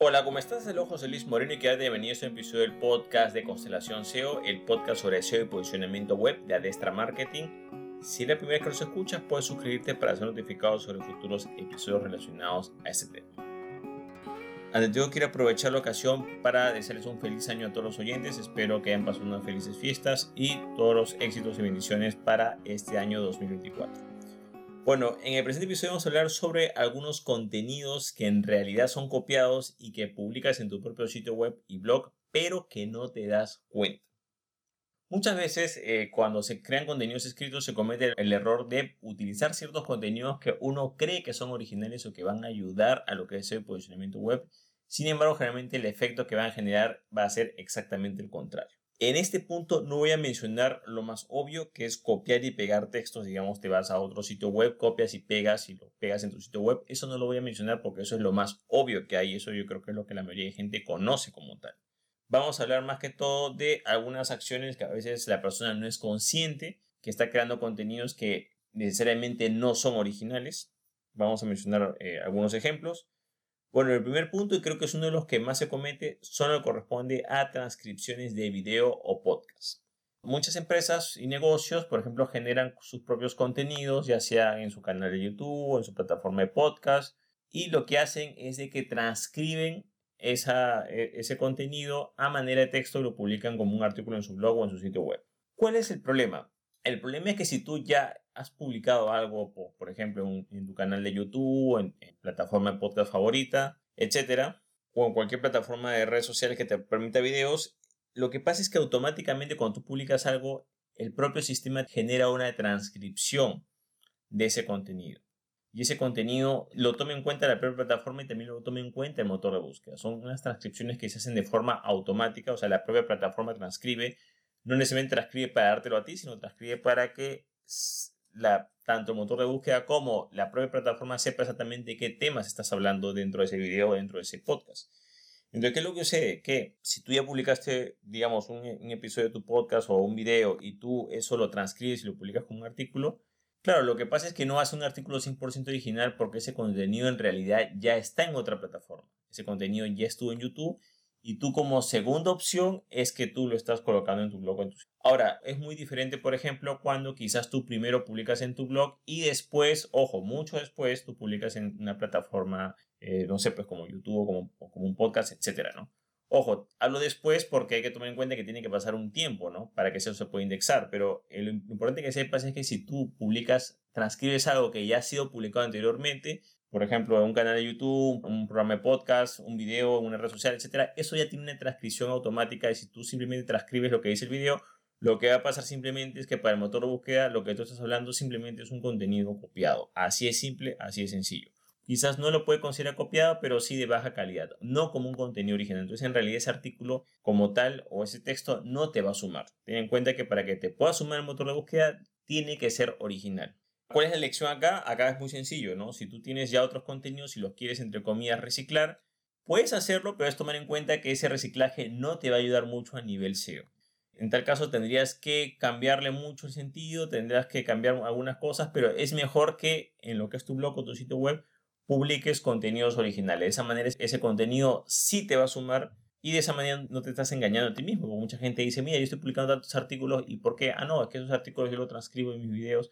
Hola, ¿cómo estás? El ojo José Luis Moreno y que bienvenido a este episodio del podcast de Constelación SEO, el podcast sobre SEO y posicionamiento web de Adestra Marketing. Si es la primera vez que los escuchas, puedes suscribirte para ser notificado sobre futuros episodios relacionados a este tema. Antes de todo, quiero aprovechar la ocasión para desearles un feliz año a todos los oyentes. Espero que hayan pasado unas felices fiestas y todos los éxitos y bendiciones para este año 2024. Bueno, en el presente episodio vamos a hablar sobre algunos contenidos que en realidad son copiados y que publicas en tu propio sitio web y blog, pero que no te das cuenta. Muchas veces eh, cuando se crean contenidos escritos se comete el error de utilizar ciertos contenidos que uno cree que son originales o que van a ayudar a lo que es el posicionamiento web. Sin embargo, generalmente el efecto que van a generar va a ser exactamente el contrario. En este punto no voy a mencionar lo más obvio que es copiar y pegar textos. Digamos, te vas a otro sitio web, copias y pegas y lo pegas en tu sitio web. Eso no lo voy a mencionar porque eso es lo más obvio que hay. Eso yo creo que es lo que la mayoría de gente conoce como tal. Vamos a hablar más que todo de algunas acciones que a veces la persona no es consciente, que está creando contenidos que necesariamente no son originales. Vamos a mencionar eh, algunos ejemplos. Bueno, el primer punto, y creo que es uno de los que más se comete, solo corresponde a transcripciones de video o podcast. Muchas empresas y negocios, por ejemplo, generan sus propios contenidos, ya sea en su canal de YouTube o en su plataforma de podcast, y lo que hacen es de que transcriben esa, e, ese contenido a manera de texto y lo publican como un artículo en su blog o en su sitio web. ¿Cuál es el problema? El problema es que si tú ya has publicado algo, por, ejemplo, en, tu canal de YouTube, en, en plataforma de podcast favorita, etcétera, o en cualquier plataforma de redes sociales que te permita videos, lo que pasa es que automáticamente cuando tú publicas algo, el propio sistema genera una transcripción de ese contenido. Y ese contenido lo toma en cuenta la propia plataforma y también lo toma en cuenta el motor de búsqueda. Son unas transcripciones que se hacen de forma automática, o sea, la propia plataforma transcribe, no necesariamente transcribe para dártelo a ti, sino transcribe para que la, tanto el motor de búsqueda como la propia plataforma sepa exactamente qué temas estás hablando dentro de ese video o dentro de ese podcast. Entonces, ¿qué es lo que sé? Que si tú ya publicaste, digamos, un, un, episodio de tu podcast o un video y tú eso lo transcribes y lo publicas como un artículo, claro, lo que pasa es que no hace un artículo 100% original porque ese contenido en realidad ya está en otra plataforma. Ese contenido ya estuvo en YouTube y tú como segunda opción es que tú lo estás colocando en tu blog. En tu... Ahora, es muy diferente, por ejemplo, cuando quizás tú primero publicas en tu blog y después, ojo, mucho después, tú publicas en una plataforma, eh, no sé, pues como YouTube o como, como un podcast, etcétera, ¿no? Ojo, hablo después porque hay que tomar en cuenta que tiene que pasar un tiempo, ¿no? Para que eso se pueda indexar. Pero lo importante que sepas es que si tú publicas, transcribes algo que ya ha sido publicado anteriormente, por ejemplo, un canal de YouTube, un programa de podcast, un video, una red social, etcétera, eso ya tiene una transcripción automática y si tú simplemente transcribes lo que dice el video, lo que va a pasar simplemente es que para el motor de búsqueda lo que tú estás hablando simplemente es un contenido copiado. Así es simple, así es sencillo. Quizás no lo puede considerar copiado, pero sí de baja calidad, no como un contenido original. Entonces, en realidad, ese artículo como tal o ese texto no te va a sumar. Ten en cuenta que para que te pueda sumar el motor de búsqueda, tiene que ser original. ¿Cuál es la lección acá? Acá es muy sencillo, ¿no? Si tú tienes ya otros contenidos y los quieres, entre comillas, reciclar, puedes hacerlo, pero es tomar en cuenta que ese reciclaje no te va a ayudar mucho a nivel SEO. En tal caso tendrías que cambiarle mucho el sentido, tendrás que cambiar algunas cosas, pero es mejor que en lo que es tu blog o tu sitio web publiques contenidos originales. De esa manera ese contenido sí te va a sumar y de esa manera no te estás engañando a ti mismo. Porque mucha gente dice, mira, yo estoy publicando tantos artículos y ¿por qué? Ah, no, es que esos artículos yo los transcribo en mis videos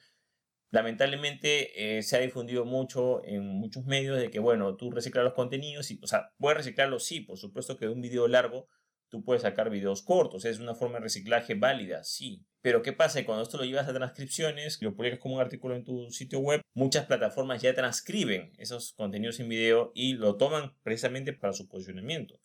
lamentablemente eh, se ha difundido mucho en muchos medios de que, bueno, tú reciclas los contenidos, y, o sea, puedes reciclarlos, sí, por supuesto que de un video largo tú puedes sacar videos cortos, es una forma de reciclaje válida, sí. Pero ¿qué pasa? Cuando esto lo llevas a transcripciones, lo publicas como un artículo en tu sitio web, muchas plataformas ya transcriben esos contenidos en video y lo toman precisamente para su posicionamiento.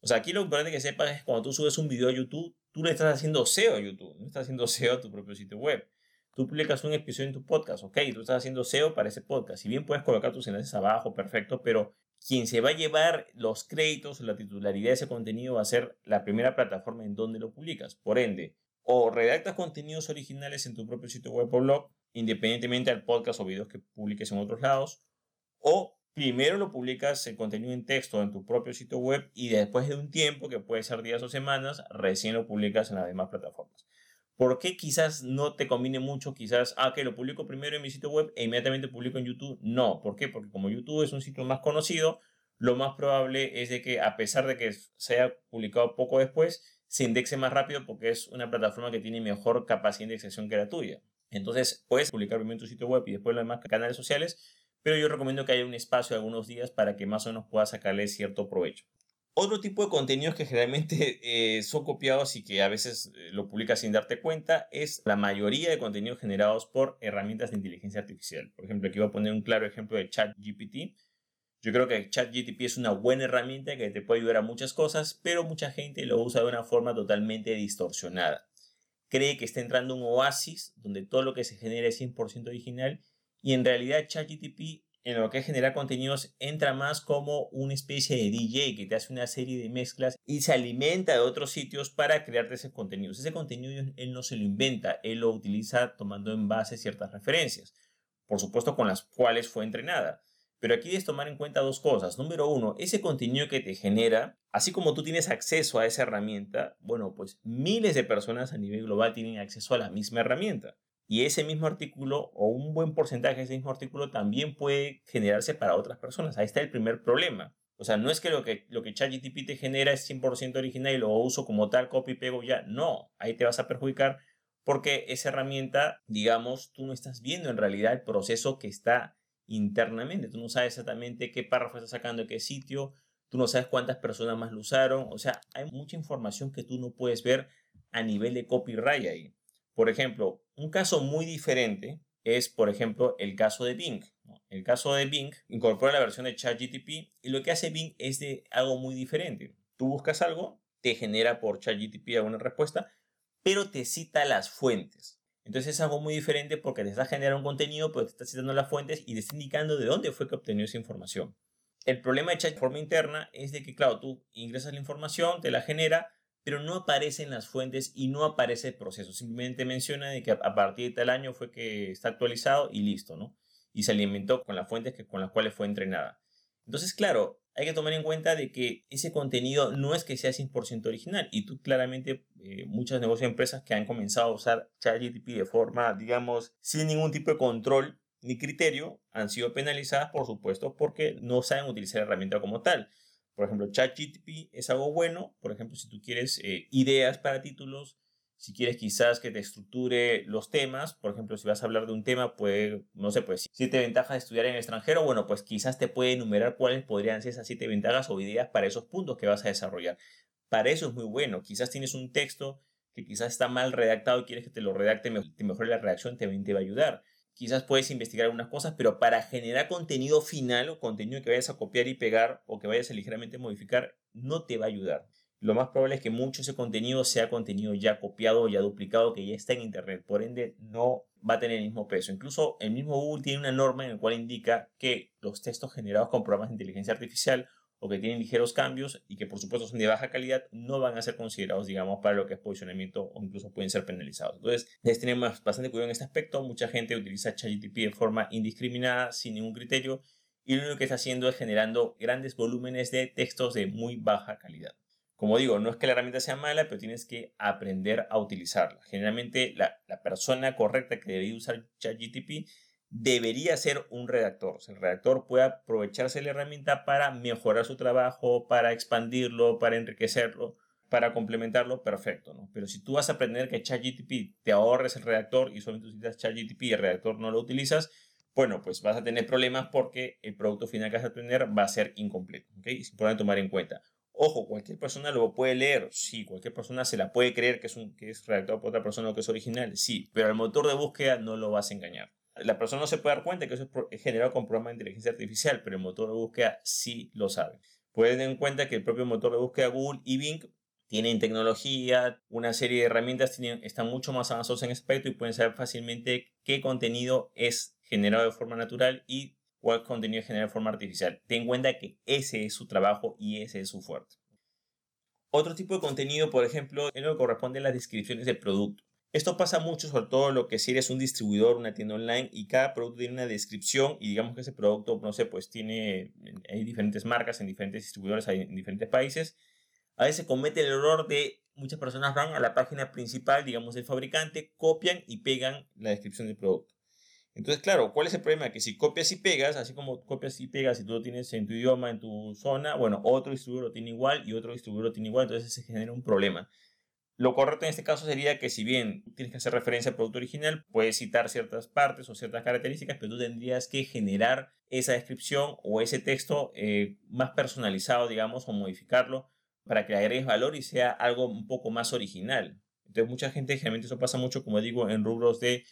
O sea, aquí lo importante que sepas es cuando tú subes un video a YouTube, tú le estás haciendo SEO a YouTube, no estás haciendo SEO a tu propio sitio web. Tú publicas un episodio en tu podcast, ok, tú estás haciendo SEO para ese podcast. Si bien puedes colocar tus enlaces abajo, perfecto, pero quien se va a llevar los créditos, la titularidad de ese contenido va a ser la primera plataforma en donde lo publicas. Por ende, o redactas contenidos originales en tu propio sitio web o blog, independientemente del podcast o videos que publiques en otros lados, o primero lo publicas el contenido en texto en tu propio sitio web y después de un tiempo, que puede ser días o semanas, recién lo publicas en las demás plataformas. ¿Por qué quizás no te conviene mucho? Quizás, ah, que lo publico primero en mi sitio web e inmediatamente publico en YouTube. No, ¿por qué? Porque como YouTube es un sitio más conocido, lo más probable es de que a pesar de que se haya publicado poco después, se indexe más rápido porque es una plataforma que tiene mejor capacidad de indexación que la tuya. Entonces, puedes publicar primero en tu sitio web y después los demás canales sociales, pero yo recomiendo que haya un espacio de algunos días para que más o menos puedas sacarle cierto provecho. Otro tipo de contenidos que generalmente eh, son copiados y que a veces eh, lo publicas sin darte cuenta es la mayoría de contenidos generados por herramientas de inteligencia artificial. Por ejemplo, aquí voy a poner un claro ejemplo de ChatGPT. Yo creo que ChatGPT es una buena herramienta que te puede ayudar a muchas cosas, pero mucha gente lo usa de una forma totalmente distorsionada. Cree que está entrando un oasis donde todo lo que se genera es 100% original y en realidad ChatGPT en lo que es generar contenidos entra más como una especie de DJ que te hace una serie de mezclas y se alimenta de otros sitios para crearte ese contenido. Ese contenido él no se lo inventa, él lo utiliza tomando en base ciertas referencias, por supuesto con las cuales fue entrenada. Pero aquí debes tomar en cuenta dos cosas. Número uno, ese contenido que te genera, así como tú tienes acceso a esa herramienta, bueno, pues miles de personas a nivel global tienen acceso a la misma herramienta. Y ese mismo artículo o un buen porcentaje de ese mismo artículo también puede generarse para otras personas. Ahí está el primer problema. O sea, no es que lo que, lo que ChatGPT te genera es 100% original y lo uso como tal, copy pego ya. No, ahí te vas a perjudicar porque esa herramienta, digamos, tú no estás viendo en realidad el proceso que está internamente. Tú no sabes exactamente qué párrafo está sacando de qué sitio, tú no sabes cuántas personas más lo usaron. O sea, hay mucha información que tú no puedes ver a nivel de copyright ahí. Por ejemplo, un caso muy diferente es, por ejemplo, el caso de Bing. El caso de Bing incorpora la versión de ChatGTP y lo que hace Bing es de algo muy diferente. Tú buscas algo, te genera por ChatGTP alguna respuesta, pero te cita las fuentes. Entonces es algo muy diferente porque te está generando un contenido, pero te está citando las fuentes y te está indicando de dónde fue que obtenió esa información. El problema de chat de forma interna es de que, claro, tú ingresas la información, te la genera, pero no aparecen las fuentes y no aparece el proceso. Simplemente menciona de que a partir de tal año fue que está actualizado y listo, ¿no? Y se alimentó con las fuentes que, con las cuales fue entrenada. Entonces, claro, hay que tomar en cuenta de que ese contenido no es que sea 100% original y tú claramente eh, empresas que han comenzado a usar ChatGPT de forma, digamos, sin ningún tipo de control ni criterio han sido penalizadas, por supuesto, porque no saben utilizar la herramienta como tal. Por ejemplo, ChatGPT es algo bueno. Por ejemplo, si tú quieres eh, ideas para títulos, si quieres quizás que te estructure los temas, por ejemplo, si vas a hablar de un tema, puede, no sé, pues siete ventajas de estudiar en el extranjero, bueno, pues quizás te puede enumerar cuáles podrían ser esas siete ventajas o ideas para esos puntos que vas a desarrollar. Para eso es muy bueno. Quizás tienes un texto que quizás está mal redactado y quieres que te lo redacte, te mejore la redacción, también te va a ayudar quizás puedes investigar algunas cosas, pero para generar contenido final o contenido que vayas a copiar y pegar o que vayas a ligeramente modificar, no te va a ayudar. Lo más probable es que mucho ese contenido sea contenido ya copiado, ya duplicado, que ya está en Internet. Por ende, no va a tener el mismo peso. Incluso el mismo Google tiene una norma en la cual indica que los textos generados con programas de inteligencia artificial o que tienen ligeros cambios y que por supuesto son de baja calidad, no van a ser considerados, digamos, para lo que es posicionamiento o incluso pueden ser penalizados. Entonces, debes tener bastante cuidado en este aspecto. Mucha gente utiliza ChatGPT de forma indiscriminada, sin ningún criterio, y lo único que está haciendo es generando grandes volúmenes de textos de muy baja calidad. Como digo, no es que la herramienta sea mala, pero tienes que aprender a utilizarla. Generalmente la, la persona correcta que debería usar ChatGPT debería ser un redactor. el redactor puede aprovecharse de la herramienta para mejorar su trabajo, para expandirlo, para enriquecerlo, para complementarlo, perfecto. ¿no? Pero si tú vas a aprender que ChatGTP te ahorres el redactor y solamente utilizas ChatGTP y el redactor no lo utilizas, bueno, pues vas a tener problemas porque el producto final que vas a tener va a ser incompleto. ¿okay? Es importante tomar en cuenta. Ojo, cualquier persona lo puede leer, sí, cualquier persona se la puede creer que es, un, que es redactado por otra persona o que es original, sí, pero el motor de búsqueda no lo vas a engañar la persona no se puede dar cuenta que eso es generado con programas de inteligencia artificial, pero el motor de búsqueda sí lo sabe. Pueden tener en cuenta que el propio motor de búsqueda Google y Bing tienen tecnología, una serie de herramientas están mucho más avanzados en ese aspecto y pueden saber fácilmente qué contenido es generado de forma natural y cuál contenido es generado de forma artificial. Ten en cuenta que ese es su trabajo y ese es su fuerte. Otro tipo de contenido, por ejemplo, es lo que corresponde a las descripciones del producto. Esto pasa mucho, sobre todo lo que si eres un distribuidor, una tienda online y cada producto tiene una descripción y digamos que ese producto, no sé, pues tiene, hay diferentes marcas en diferentes distribuidores en diferentes países. A veces comete el error de muchas personas van a la página principal, digamos, del fabricante, copian y pegan la descripción del producto. Entonces, claro, ¿cuál es el problema? Que si copias y pegas, así como copias y pegas, si tú lo tienes en tu idioma, en tu zona, bueno, otro distribuidor lo tiene igual y otro distribuidor lo tiene igual, entonces se genera un problema. Lo correcto en este caso sería que si bien tienes que hacer referencia al producto original, puedes citar ciertas partes o ciertas características, pero tú tendrías que generar esa descripción o ese texto eh, más personalizado, digamos, o modificarlo para que le agregues valor y sea algo un poco más original. Entonces mucha gente, generalmente eso pasa mucho, como digo, en rubros de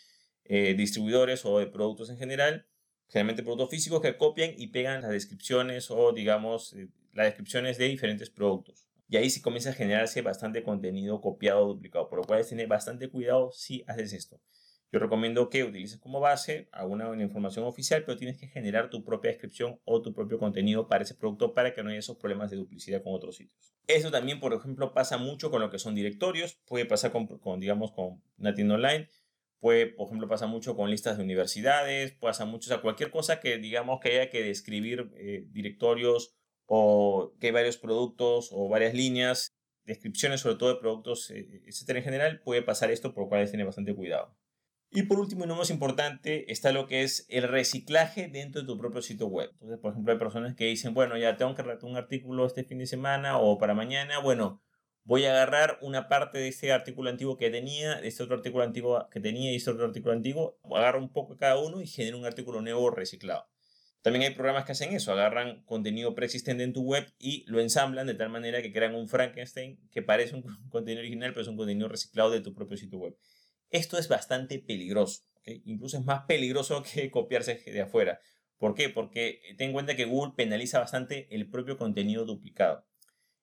eh, distribuidores o de productos en general, generalmente productos físicos que copian y pegan las descripciones o, digamos, eh, las descripciones de diferentes productos. Y ahí sí comienza a generarse bastante contenido copiado o duplicado, por lo cual es tener bastante cuidado si haces esto. Yo recomiendo que utilices como base alguna información oficial, pero tienes que generar tu propia descripción o tu propio contenido para ese producto para que no haya esos problemas de duplicidad con otros sitios. Eso también, por ejemplo, pasa mucho con lo que son directorios, puede pasar con, digamos, con una online, puede, por ejemplo, pasa mucho con listas de universidades, pasa mucho, o sea, cualquier cosa que, digamos, que haya que describir eh, directorios o que hay varios productos o varias líneas, descripciones sobre todo de productos, eh, etcétera en general, puede pasar esto, por lo cual tener bastante cuidado. Y por último y no más importante, está lo que es el reciclaje dentro de tu propio sitio web. Entonces, por ejemplo, hay personas que dicen, bueno, ya tengo que redactar un artículo este fin de semana o para mañana, bueno, voy a agarrar una parte de ese artículo antiguo que tenía, de este otro artículo antiguo que tenía y este otro artículo antiguo, agarro un poco cada uno y genero un artículo nuevo reciclado. También hay programas que hacen eso, agarran contenido preexistente en tu web y lo ensamblan de tal manera que crean un Frankenstein que parece un contenido original, pero es un contenido reciclado de tu propio sitio web. Esto es bastante peligroso, incluso es más peligroso que copiarse de afuera. ¿Por qué? Porque ten en cuenta que Google penaliza bastante el propio contenido duplicado.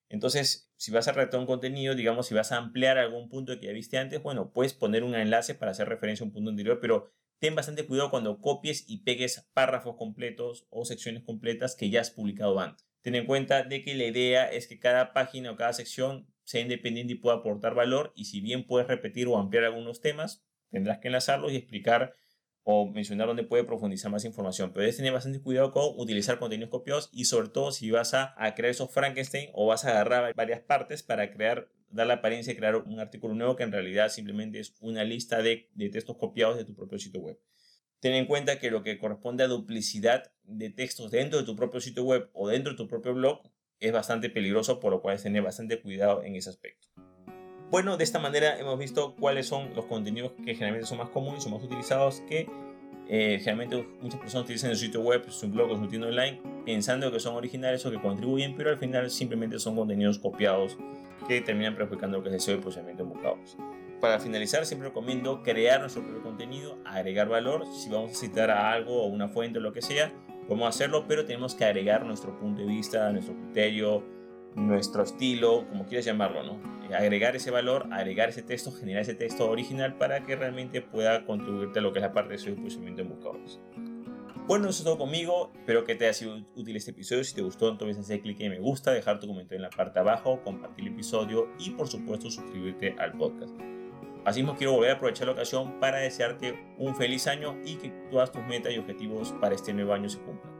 Entonces, si vas a redactar un contenido, digamos, si vas a ampliar algún punto que ya viste antes, bueno, puedes poner un enlace para hacer referencia a un punto anterior, pero ten bastante cuidado cuando copies y pegues párrafos completos o secciones completas que ya has publicado antes. Ten en cuenta de que la idea es que cada página o cada sección sea independiente y pueda aportar valor y si bien puedes repetir o ampliar algunos temas, tendrás que enlazarlos y explicar o mencionar dónde puede profundizar más información. Pero debes tener bastante cuidado con utilizar contenidos copiados y sobre todo si vas a, crear esos Frankenstein o vas a agarrar varias partes para crear dar la apariencia de crear un artículo nuevo que en realidad simplemente es una lista de, textos copiados de tu propio sitio web. Ten en cuenta que lo que corresponde a duplicidad de textos dentro de tu propio sitio web o dentro de tu propio blog es bastante peligroso, por lo cual es tener bastante cuidado en ese aspecto. Bueno, de esta manera hemos visto cuáles son los contenidos que generalmente son más comunes, son más utilizados, que eh, generalmente muchas personas utilizan su sitio web, su blog o su tienda online, pensando que son originales o que contribuyen, pero al final simplemente son contenidos copiados que terminan perjudicando lo que es el SEO y posicionamiento en buscados. Para finalizar, siempre recomiendo crear nuestro propio contenido, agregar valor. Si vamos a citar a algo o una fuente o lo que sea, podemos hacerlo, pero tenemos que agregar nuestro punto de vista, nuestro criterio, nuestro estilo, como quieras llamarlo, ¿no? Agregar ese valor, agregar ese texto, generar ese texto original para que realmente pueda contribuirte a lo que es la parte de y posicionamiento en buscadores. Bueno, eso es todo conmigo. Espero que te haya sido útil este episodio. Si te gustó, entonces hacer clic en me gusta, dejar tu comentario en la parte de abajo, compartir el episodio y por supuesto suscribirte al podcast. Asimismo, quiero volver a aprovechar la ocasión para desearte un feliz año y que todas tus metas y objetivos para este nuevo año se cumplan.